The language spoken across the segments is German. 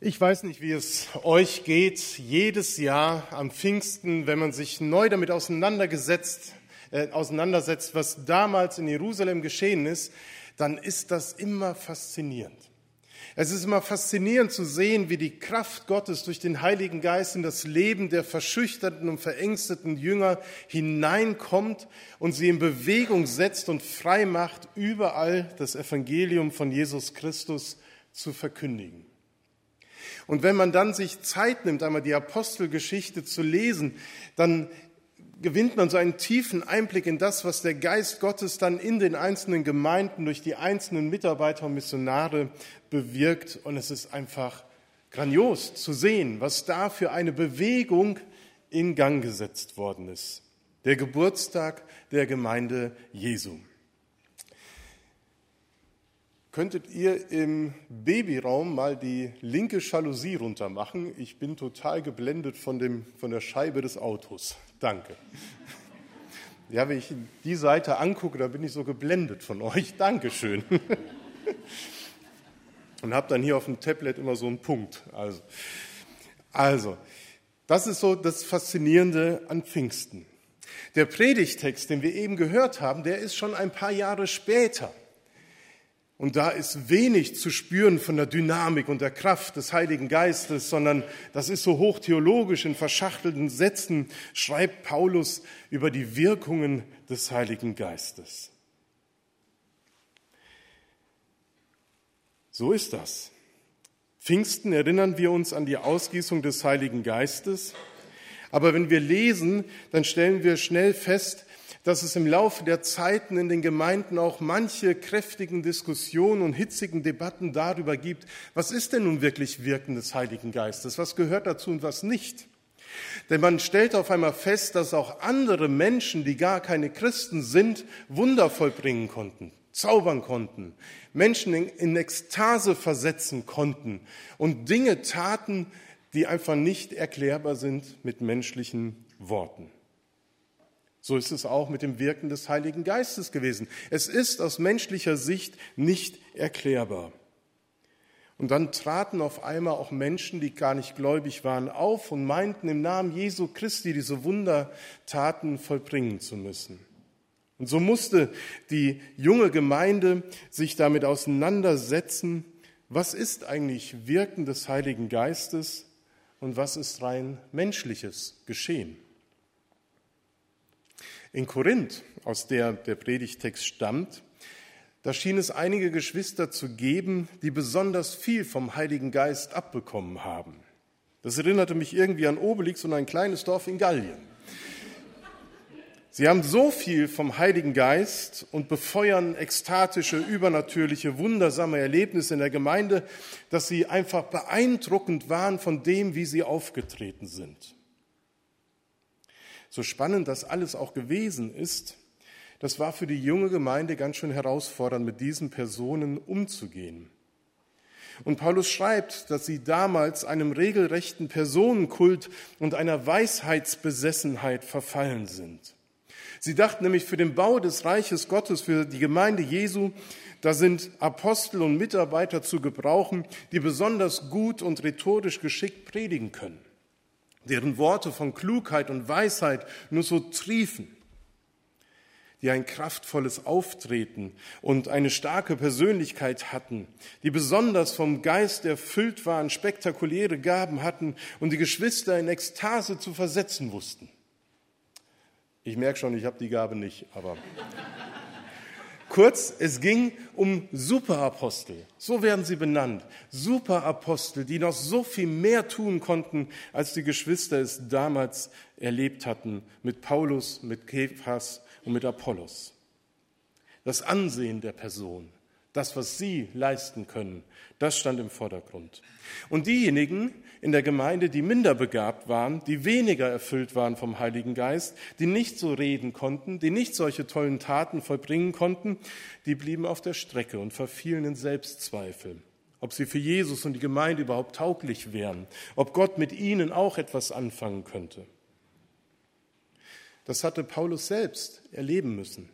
Ich weiß nicht, wie es euch geht. Jedes Jahr am Pfingsten, wenn man sich neu damit auseinandergesetzt, äh, auseinandersetzt, was damals in Jerusalem geschehen ist, dann ist das immer faszinierend. Es ist immer faszinierend zu sehen, wie die Kraft Gottes durch den Heiligen Geist in das Leben der verschüchterten und verängsteten Jünger hineinkommt und sie in Bewegung setzt und frei macht, überall das Evangelium von Jesus Christus zu verkündigen. Und wenn man dann sich Zeit nimmt, einmal die Apostelgeschichte zu lesen, dann gewinnt man so einen tiefen Einblick in das, was der Geist Gottes dann in den einzelnen Gemeinden durch die einzelnen Mitarbeiter und Missionare bewirkt. Und es ist einfach grandios zu sehen, was da für eine Bewegung in Gang gesetzt worden ist. Der Geburtstag der Gemeinde Jesu. Könntet ihr im Babyraum mal die linke Jalousie runter machen? Ich bin total geblendet von, dem, von der Scheibe des Autos. Danke. Ja, wenn ich die Seite angucke, da bin ich so geblendet von euch. Dankeschön. Und habe dann hier auf dem Tablet immer so einen Punkt. Also, also, das ist so das Faszinierende an Pfingsten. Der Predigtext, den wir eben gehört haben, der ist schon ein paar Jahre später. Und da ist wenig zu spüren von der Dynamik und der Kraft des Heiligen Geistes, sondern das ist so hochtheologisch in verschachtelten Sätzen, schreibt Paulus über die Wirkungen des Heiligen Geistes. So ist das. Pfingsten erinnern wir uns an die Ausgießung des Heiligen Geistes. Aber wenn wir lesen, dann stellen wir schnell fest, dass es im Laufe der Zeiten in den Gemeinden auch manche kräftigen Diskussionen und hitzigen Debatten darüber gibt, was ist denn nun wirklich Wirken des Heiligen Geistes, was gehört dazu und was nicht. Denn man stellt auf einmal fest, dass auch andere Menschen, die gar keine Christen sind, Wunder vollbringen konnten, zaubern konnten, Menschen in, Ekstase versetzen konnten und Dinge taten, die einfach nicht erklärbar sind mit menschlichen Worten. So ist es auch mit dem Wirken des Heiligen Geistes gewesen. Es ist aus menschlicher Sicht nicht erklärbar. Und dann traten auf einmal auch Menschen, die gar nicht gläubig waren, auf und meinten im Namen Jesu Christi diese Wundertaten vollbringen zu müssen. Und so musste die junge Gemeinde sich damit auseinandersetzen, was ist eigentlich Wirken des Heiligen Geistes und was ist rein menschliches Geschehen. In Korinth, aus der der Predigtext stammt, da schien es einige Geschwister zu geben, die besonders viel vom Heiligen Geist abbekommen haben. Das erinnerte mich irgendwie an Obelix und ein kleines Dorf in Gallien. Sie haben so viel vom Heiligen Geist und befeuern ekstatische, übernatürliche, wundersame Erlebnisse in der Gemeinde, dass sie einfach beeindruckend waren von dem, wie sie aufgetreten sind so spannend das alles auch gewesen ist, das war für die junge Gemeinde ganz schön herausfordernd, mit diesen Personen umzugehen. Und Paulus schreibt, dass sie damals einem regelrechten Personenkult und einer Weisheitsbesessenheit verfallen sind. Sie dachten nämlich für den Bau des Reiches Gottes, für die Gemeinde Jesu, da sind Apostel und Mitarbeiter zu gebrauchen, die besonders gut und rhetorisch geschickt predigen können deren Worte von Klugheit und Weisheit nur so triefen, die ein kraftvolles Auftreten und eine starke Persönlichkeit hatten, die besonders vom Geist erfüllt waren, spektakuläre Gaben hatten und die Geschwister in Ekstase zu versetzen wussten. Ich merke schon, ich habe die Gabe nicht, aber Kurz, es ging um Superapostel. So werden sie benannt. Superapostel, die noch so viel mehr tun konnten, als die Geschwister es damals erlebt hatten mit Paulus, mit Kephas und mit Apollos. Das Ansehen der Person, das, was sie leisten können, das stand im Vordergrund. Und diejenigen in der Gemeinde, die minder begabt waren, die weniger erfüllt waren vom Heiligen Geist, die nicht so reden konnten, die nicht solche tollen Taten vollbringen konnten, die blieben auf der Strecke und verfielen in Selbstzweifel, ob sie für Jesus und die Gemeinde überhaupt tauglich wären, ob Gott mit ihnen auch etwas anfangen könnte. Das hatte Paulus selbst erleben müssen.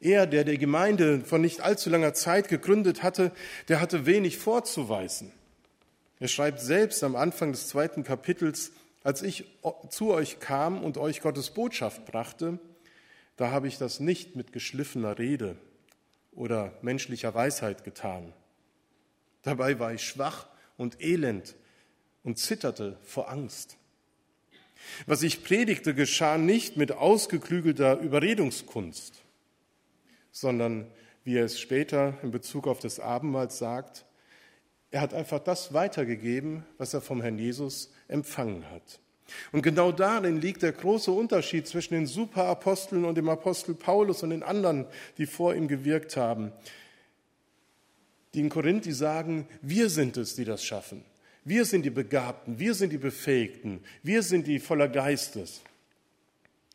Er, der die Gemeinde von nicht allzu langer Zeit gegründet hatte, der hatte wenig vorzuweisen. Er schreibt selbst am Anfang des zweiten Kapitels, als ich zu euch kam und euch Gottes Botschaft brachte, da habe ich das nicht mit geschliffener Rede oder menschlicher Weisheit getan. Dabei war ich schwach und elend und zitterte vor Angst. Was ich predigte, geschah nicht mit ausgeklügelter Überredungskunst, sondern, wie er es später in Bezug auf das Abendmahl sagt, er hat einfach das weitergegeben, was er vom Herrn Jesus empfangen hat. Und genau darin liegt der große Unterschied zwischen den Superaposteln und dem Apostel Paulus und den anderen, die vor ihm gewirkt haben. Die in Korinth, die sagen, wir sind es, die das schaffen. Wir sind die Begabten, wir sind die Befähigten, wir sind die voller Geistes.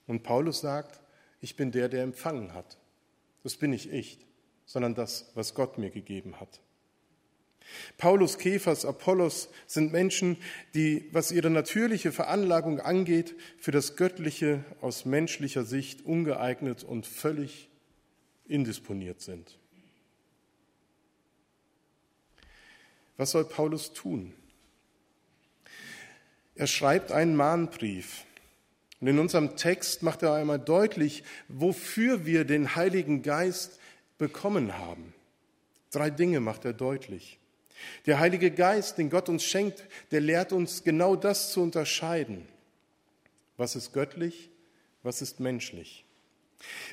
Und Paulus sagt, ich bin der, der empfangen hat. Das bin nicht ich, sondern das, was Gott mir gegeben hat. Paulus, Kephas, Apollos sind Menschen, die, was ihre natürliche Veranlagung angeht, für das Göttliche aus menschlicher Sicht ungeeignet und völlig indisponiert sind. Was soll Paulus tun? Er schreibt einen Mahnbrief. Und in unserem Text macht er einmal deutlich, wofür wir den Heiligen Geist bekommen haben. Drei Dinge macht er deutlich. Der Heilige Geist, den Gott uns schenkt, der lehrt uns genau das zu unterscheiden. Was ist göttlich, was ist menschlich?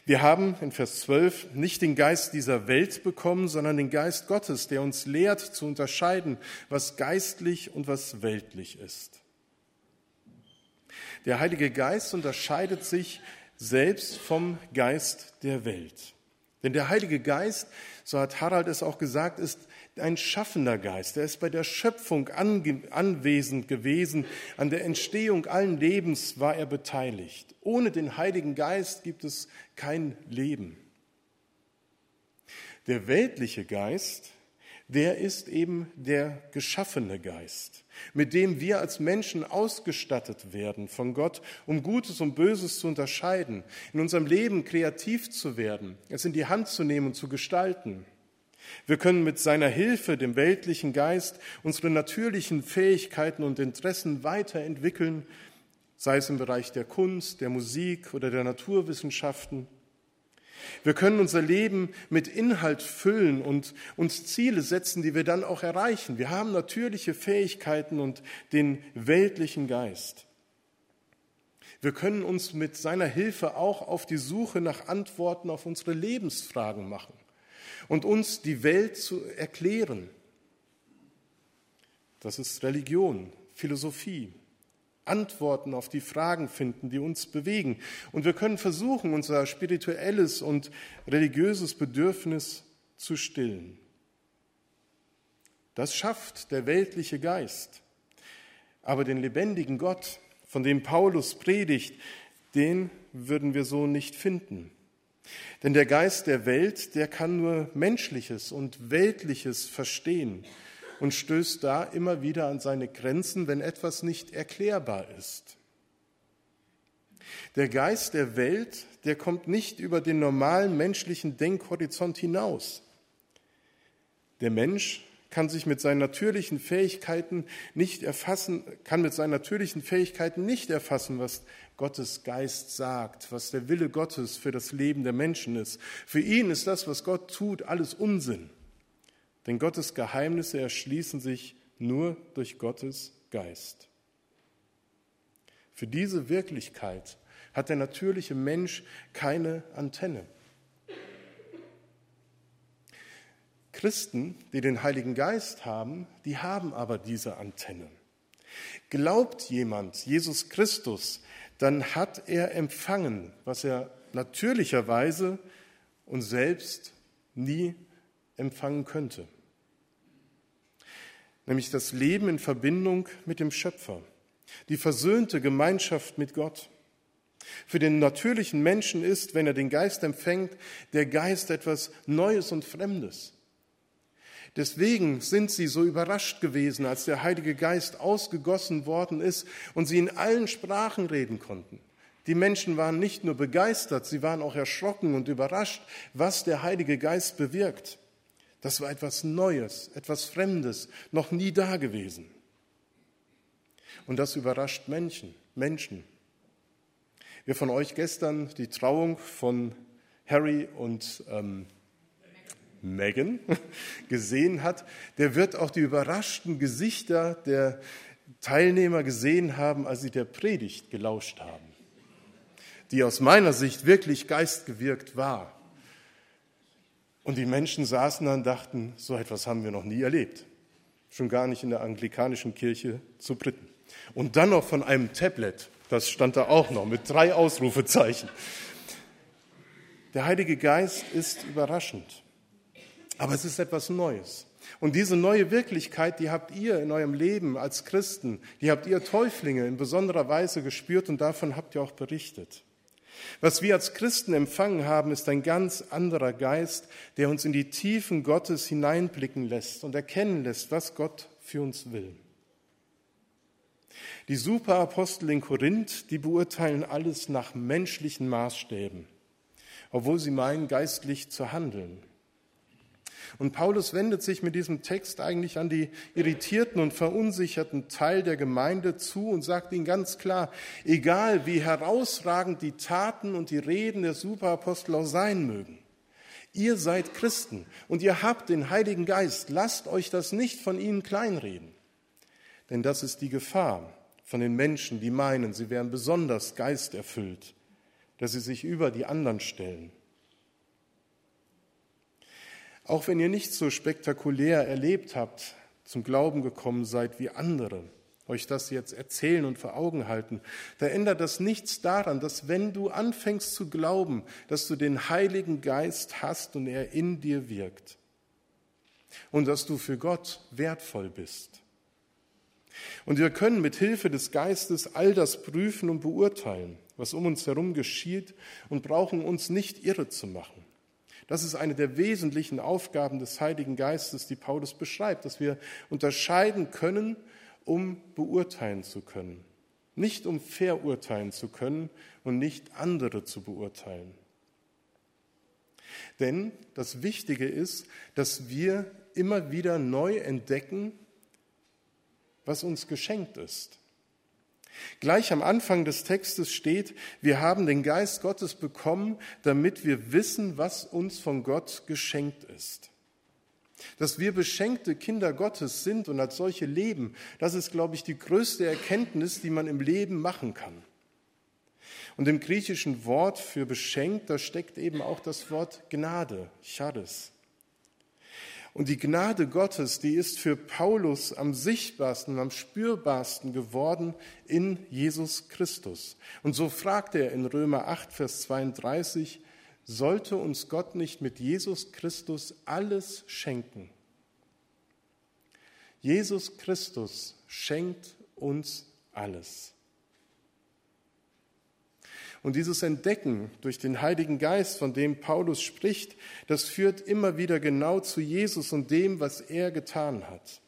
Wir haben in Vers 12 nicht den Geist dieser Welt bekommen, sondern den Geist Gottes, der uns lehrt zu unterscheiden, was geistlich und was weltlich ist. Der Heilige Geist unterscheidet sich selbst vom Geist der Welt. Denn der Heilige Geist, so hat Harald es auch gesagt, ist ein schaffender Geist. Er ist bei der Schöpfung anwesend gewesen. An der Entstehung allen Lebens war er beteiligt. Ohne den Heiligen Geist gibt es kein Leben. Der weltliche Geist der ist eben der geschaffene Geist, mit dem wir als Menschen ausgestattet werden von Gott, um Gutes und Böses zu unterscheiden, in unserem Leben kreativ zu werden, es in die Hand zu nehmen und zu gestalten. Wir können mit seiner Hilfe, dem weltlichen Geist, unsere natürlichen Fähigkeiten und Interessen weiterentwickeln, sei es im Bereich der Kunst, der Musik oder der Naturwissenschaften. Wir können unser Leben mit Inhalt füllen und uns Ziele setzen, die wir dann auch erreichen. Wir haben natürliche Fähigkeiten und den weltlichen Geist. Wir können uns mit seiner Hilfe auch auf die Suche nach Antworten auf unsere Lebensfragen machen und uns die Welt zu erklären. Das ist Religion, Philosophie. Antworten auf die Fragen finden, die uns bewegen. Und wir können versuchen, unser spirituelles und religiöses Bedürfnis zu stillen. Das schafft der weltliche Geist. Aber den lebendigen Gott, von dem Paulus predigt, den würden wir so nicht finden. Denn der Geist der Welt, der kann nur Menschliches und Weltliches verstehen und stößt da immer wieder an seine Grenzen, wenn etwas nicht erklärbar ist. Der Geist der Welt, der kommt nicht über den normalen menschlichen Denkhorizont hinaus. Der Mensch kann sich mit seinen natürlichen Fähigkeiten nicht erfassen, kann mit seinen natürlichen Fähigkeiten nicht erfassen, was Gottes Geist sagt, was der Wille Gottes für das Leben der Menschen ist. Für ihn ist das, was Gott tut, alles Unsinn. Denn Gottes Geheimnisse erschließen sich nur durch Gottes Geist. Für diese Wirklichkeit hat der natürliche Mensch keine Antenne. Christen, die den Heiligen Geist haben, die haben aber diese Antenne. Glaubt jemand Jesus Christus, dann hat er empfangen, was er natürlicherweise und selbst nie empfangen könnte nämlich das Leben in Verbindung mit dem Schöpfer, die versöhnte Gemeinschaft mit Gott. Für den natürlichen Menschen ist, wenn er den Geist empfängt, der Geist etwas Neues und Fremdes. Deswegen sind sie so überrascht gewesen, als der Heilige Geist ausgegossen worden ist und sie in allen Sprachen reden konnten. Die Menschen waren nicht nur begeistert, sie waren auch erschrocken und überrascht, was der Heilige Geist bewirkt. Das war etwas Neues, etwas Fremdes, noch nie dagewesen. Und das überrascht Menschen. Menschen. Wer von euch gestern die Trauung von Harry und ähm, Meghan gesehen hat, der wird auch die überraschten Gesichter der Teilnehmer gesehen haben, als sie der Predigt gelauscht haben, die aus meiner Sicht wirklich geistgewirkt war. Und die Menschen saßen da und dachten, so etwas haben wir noch nie erlebt. Schon gar nicht in der anglikanischen Kirche zu Briten. Und dann noch von einem Tablet, das stand da auch noch mit drei Ausrufezeichen. Der Heilige Geist ist überraschend, aber es ist etwas Neues. Und diese neue Wirklichkeit, die habt ihr in eurem Leben als Christen, die habt ihr Täuflinge in besonderer Weise gespürt und davon habt ihr auch berichtet. Was wir als Christen empfangen haben, ist ein ganz anderer Geist, der uns in die Tiefen Gottes hineinblicken lässt und erkennen lässt, was Gott für uns will. Die Superapostel in Korinth, die beurteilen alles nach menschlichen Maßstäben, obwohl sie meinen, geistlich zu handeln. Und Paulus wendet sich mit diesem Text eigentlich an die irritierten und verunsicherten Teil der Gemeinde zu und sagt ihnen ganz klar, egal wie herausragend die Taten und die Reden der Superapostel auch sein mögen, ihr seid Christen und ihr habt den Heiligen Geist, lasst euch das nicht von ihnen kleinreden. Denn das ist die Gefahr von den Menschen, die meinen, sie wären besonders geisterfüllt, dass sie sich über die anderen stellen. Auch wenn ihr nicht so spektakulär erlebt habt, zum Glauben gekommen seid wie andere, euch das jetzt erzählen und vor Augen halten, da ändert das nichts daran, dass wenn du anfängst zu glauben, dass du den Heiligen Geist hast und er in dir wirkt und dass du für Gott wertvoll bist. Und wir können mit Hilfe des Geistes all das prüfen und beurteilen, was um uns herum geschieht und brauchen uns nicht irre zu machen. Das ist eine der wesentlichen Aufgaben des Heiligen Geistes, die Paulus beschreibt, dass wir unterscheiden können, um beurteilen zu können. Nicht um verurteilen zu können und nicht andere zu beurteilen. Denn das Wichtige ist, dass wir immer wieder neu entdecken, was uns geschenkt ist. Gleich am Anfang des Textes steht, wir haben den Geist Gottes bekommen, damit wir wissen, was uns von Gott geschenkt ist. Dass wir beschenkte Kinder Gottes sind und als solche leben, das ist, glaube ich, die größte Erkenntnis, die man im Leben machen kann. Und im griechischen Wort für beschenkt, da steckt eben auch das Wort Gnade, Charis. Und die Gnade Gottes, die ist für Paulus am sichtbarsten, am spürbarsten geworden in Jesus Christus. Und so fragt er in Römer 8, Vers 32, sollte uns Gott nicht mit Jesus Christus alles schenken? Jesus Christus schenkt uns alles. Und dieses Entdecken durch den Heiligen Geist, von dem Paulus spricht, das führt immer wieder genau zu Jesus und dem, was er getan hat.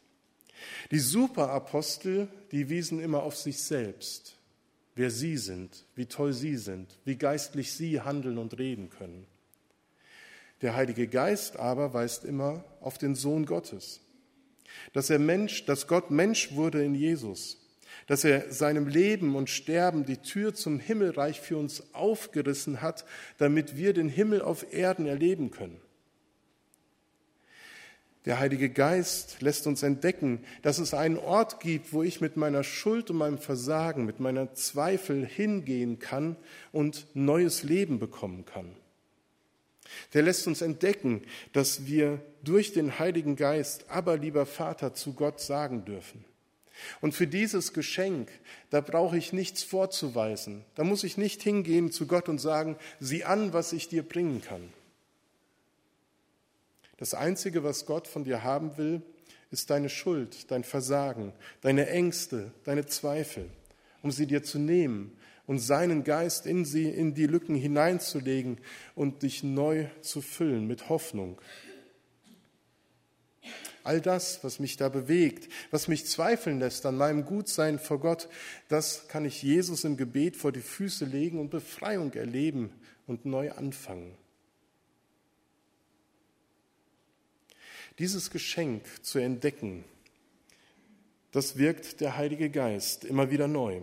Die Superapostel, die wiesen immer auf sich selbst, wer sie sind, wie toll sie sind, wie geistlich sie handeln und reden können. Der Heilige Geist aber weist immer auf den Sohn Gottes, dass er Mensch, dass Gott Mensch wurde in Jesus, dass er seinem Leben und Sterben die Tür zum Himmelreich für uns aufgerissen hat, damit wir den Himmel auf Erden erleben können. Der Heilige Geist lässt uns entdecken, dass es einen Ort gibt, wo ich mit meiner Schuld und meinem Versagen, mit meiner Zweifel hingehen kann und neues Leben bekommen kann. Der lässt uns entdecken, dass wir durch den Heiligen Geist, aber lieber Vater, zu Gott sagen dürfen. Und für dieses Geschenk, da brauche ich nichts vorzuweisen. Da muss ich nicht hingehen zu Gott und sagen, sieh an, was ich dir bringen kann. Das Einzige, was Gott von dir haben will, ist deine Schuld, dein Versagen, deine Ängste, deine Zweifel, um sie dir zu nehmen und seinen Geist in sie, in die Lücken hineinzulegen und dich neu zu füllen mit Hoffnung, All das, was mich da bewegt, was mich zweifeln lässt an meinem Gutsein vor Gott, das kann ich Jesus im Gebet vor die Füße legen und Befreiung erleben und neu anfangen. Dieses Geschenk zu entdecken, das wirkt der Heilige Geist immer wieder neu.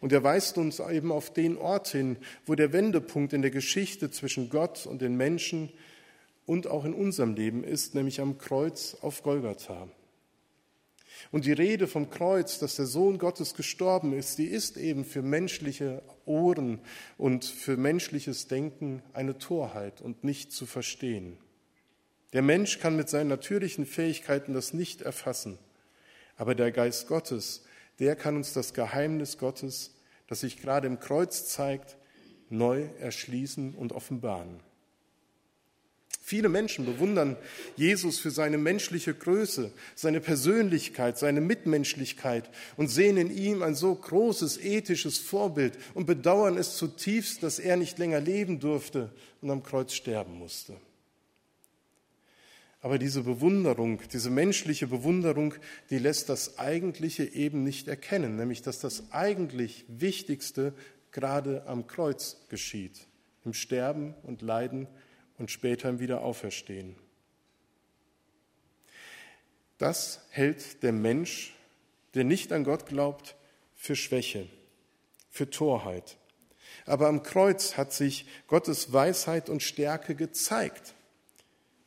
Und er weist uns eben auf den Ort hin, wo der Wendepunkt in der Geschichte zwischen Gott und den Menschen und auch in unserem Leben ist, nämlich am Kreuz auf Golgatha. Und die Rede vom Kreuz, dass der Sohn Gottes gestorben ist, die ist eben für menschliche Ohren und für menschliches Denken eine Torheit und nicht zu verstehen. Der Mensch kann mit seinen natürlichen Fähigkeiten das nicht erfassen, aber der Geist Gottes, der kann uns das Geheimnis Gottes, das sich gerade im Kreuz zeigt, neu erschließen und offenbaren. Viele Menschen bewundern Jesus für seine menschliche Größe, seine Persönlichkeit, seine Mitmenschlichkeit und sehen in ihm ein so großes ethisches Vorbild und bedauern es zutiefst, dass er nicht länger leben durfte und am Kreuz sterben musste. Aber diese Bewunderung, diese menschliche Bewunderung, die lässt das Eigentliche eben nicht erkennen, nämlich dass das eigentlich Wichtigste gerade am Kreuz geschieht, im Sterben und Leiden und später im Wiederauferstehen. Das hält der Mensch, der nicht an Gott glaubt, für Schwäche, für Torheit. Aber am Kreuz hat sich Gottes Weisheit und Stärke gezeigt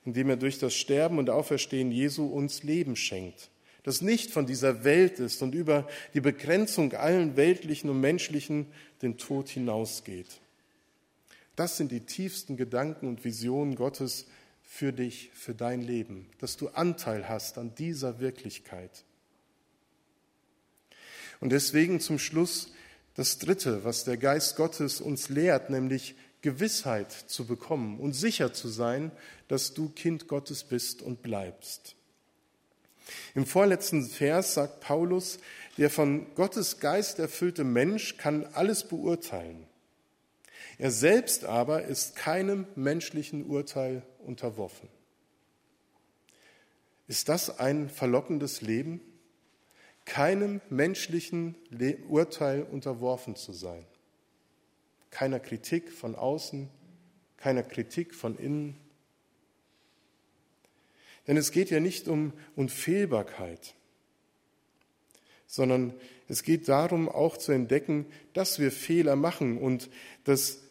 indem er durch das Sterben und Auferstehen Jesu uns Leben schenkt, das nicht von dieser Welt ist und über die Begrenzung allen weltlichen und menschlichen den Tod hinausgeht. Das sind die tiefsten Gedanken und Visionen Gottes für dich, für dein Leben, dass du Anteil hast an dieser Wirklichkeit. Und deswegen zum Schluss das Dritte, was der Geist Gottes uns lehrt, nämlich Gewissheit zu bekommen und sicher zu sein, dass du Kind Gottes bist und bleibst. Im vorletzten Vers sagt Paulus, der von Gottes Geist erfüllte Mensch kann alles beurteilen. Er selbst aber ist keinem menschlichen Urteil unterworfen. Ist das ein verlockendes Leben? Keinem menschlichen Urteil unterworfen zu sein keiner Kritik von außen, keiner Kritik von innen. Denn es geht ja nicht um Unfehlbarkeit, sondern es geht darum, auch zu entdecken, dass wir Fehler machen und dass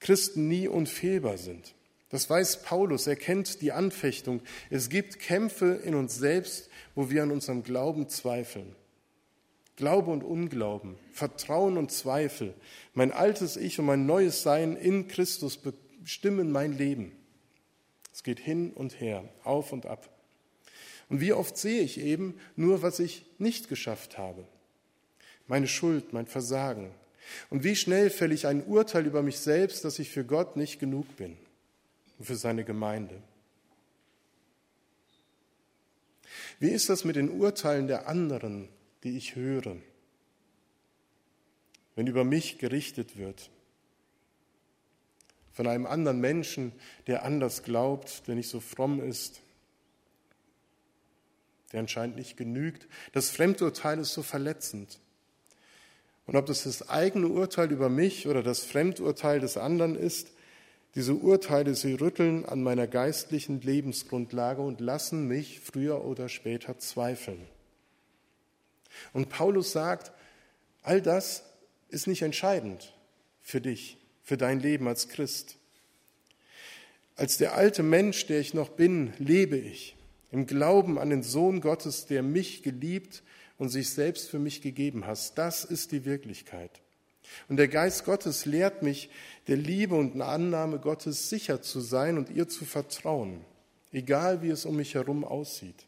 Christen nie unfehlbar sind. Das weiß Paulus, er kennt die Anfechtung. Es gibt Kämpfe in uns selbst, wo wir an unserem Glauben zweifeln. Glaube und Unglauben, Vertrauen und Zweifel, mein altes Ich und mein neues Sein in Christus bestimmen mein Leben. Es geht hin und her, auf und ab. Und wie oft sehe ich eben nur, was ich nicht geschafft habe. Meine Schuld, mein Versagen. Und wie schnell fälle ich ein Urteil über mich selbst, dass ich für Gott nicht genug bin und für seine Gemeinde. Wie ist das mit den Urteilen der anderen, die ich höre, wenn über mich gerichtet wird, von einem anderen Menschen, der anders glaubt, der nicht so fromm ist, der anscheinend nicht genügt. Das Fremdurteil ist so verletzend. Und ob das das eigene Urteil über mich oder das Fremdurteil des anderen ist, diese Urteile, sie rütteln an meiner geistlichen Lebensgrundlage und lassen mich früher oder später zweifeln. Und Paulus sagt, all das ist nicht entscheidend für dich, für dein Leben als Christ. Als der alte Mensch, der ich noch bin, lebe ich im Glauben an den Sohn Gottes, der mich geliebt und sich selbst für mich gegeben hat. Das ist die Wirklichkeit. Und der Geist Gottes lehrt mich, der Liebe und Annahme Gottes sicher zu sein und ihr zu vertrauen, egal wie es um mich herum aussieht.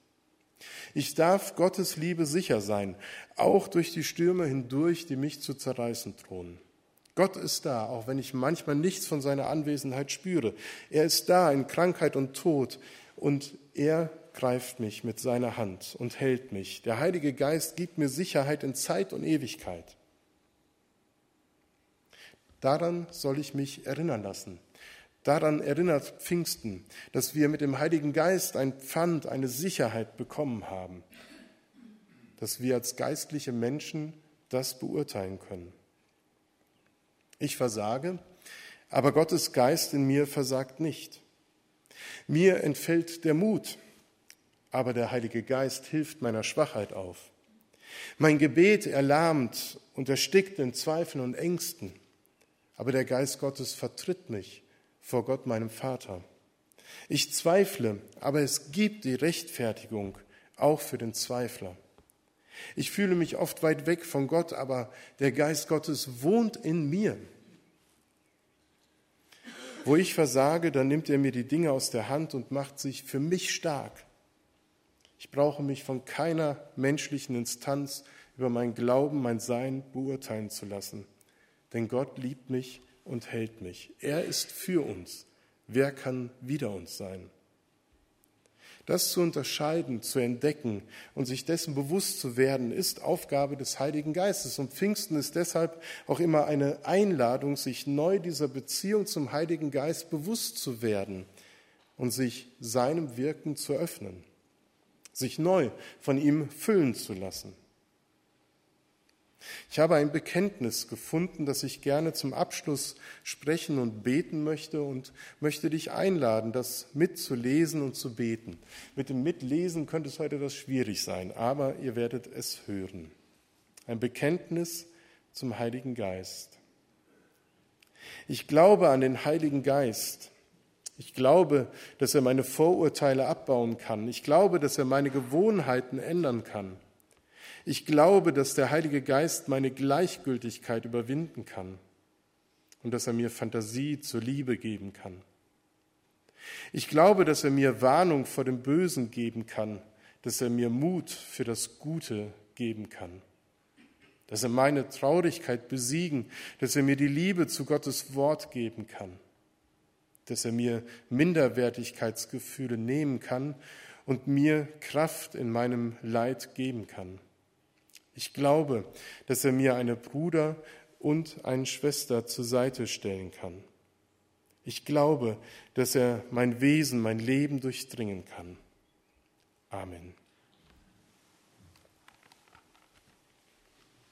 Ich darf Gottes Liebe sicher sein, auch durch die Stürme hindurch, die mich zu zerreißen drohen. Gott ist da, auch wenn ich manchmal nichts von seiner Anwesenheit spüre. Er ist da in Krankheit und Tod und er greift mich mit seiner Hand und hält mich. Der Heilige Geist gibt mir Sicherheit in Zeit und Ewigkeit. Daran soll ich mich erinnern lassen. Daran erinnert Pfingsten, dass wir mit dem Heiligen Geist ein Pfand, eine Sicherheit bekommen haben, dass wir als geistliche Menschen das beurteilen können. Ich versage, aber Gottes Geist in mir versagt nicht. Mir entfällt der Mut, aber der Heilige Geist hilft meiner Schwachheit auf. Mein Gebet erlahmt und erstickt in Zweifeln und Ängsten, aber der Geist Gottes vertritt mich vor Gott, meinem Vater. Ich zweifle, aber es gibt die Rechtfertigung auch für den Zweifler. Ich fühle mich oft weit weg von Gott, aber der Geist Gottes wohnt in mir. Wo ich versage, dann nimmt er mir die Dinge aus der Hand und macht sich für mich stark. Ich brauche mich von keiner menschlichen Instanz über mein Glauben, mein Sein beurteilen zu lassen. Denn Gott liebt mich und hält mich. Er ist für uns. Wer kann wider uns sein? Das zu unterscheiden, zu entdecken und sich dessen bewusst zu werden, ist Aufgabe des Heiligen Geistes. Und Pfingsten ist deshalb auch immer eine Einladung, sich neu dieser Beziehung zum Heiligen Geist bewusst zu werden und sich seinem Wirken zu öffnen, sich neu von ihm füllen zu lassen. Ich habe ein Bekenntnis gefunden, das ich gerne zum Abschluss sprechen und beten möchte und möchte dich einladen, das mitzulesen und zu beten. Mit dem Mitlesen könnte es heute etwas schwierig sein, aber ihr werdet es hören. Ein Bekenntnis zum Heiligen Geist. Ich glaube an den Heiligen Geist. Ich glaube, dass er meine Vorurteile abbauen kann. Ich glaube, dass er meine Gewohnheiten ändern kann. Ich glaube, dass der Heilige Geist meine Gleichgültigkeit überwinden kann und dass er mir Fantasie zur Liebe geben kann. Ich glaube, dass er mir Warnung vor dem Bösen geben kann, dass er mir Mut für das Gute geben kann, dass er meine Traurigkeit besiegen, dass er mir die Liebe zu Gottes Wort geben kann, dass er mir Minderwertigkeitsgefühle nehmen kann und mir Kraft in meinem Leid geben kann. Ich glaube, dass er mir eine Bruder und eine Schwester zur Seite stellen kann. Ich glaube, dass er mein Wesen, mein Leben durchdringen kann. Amen.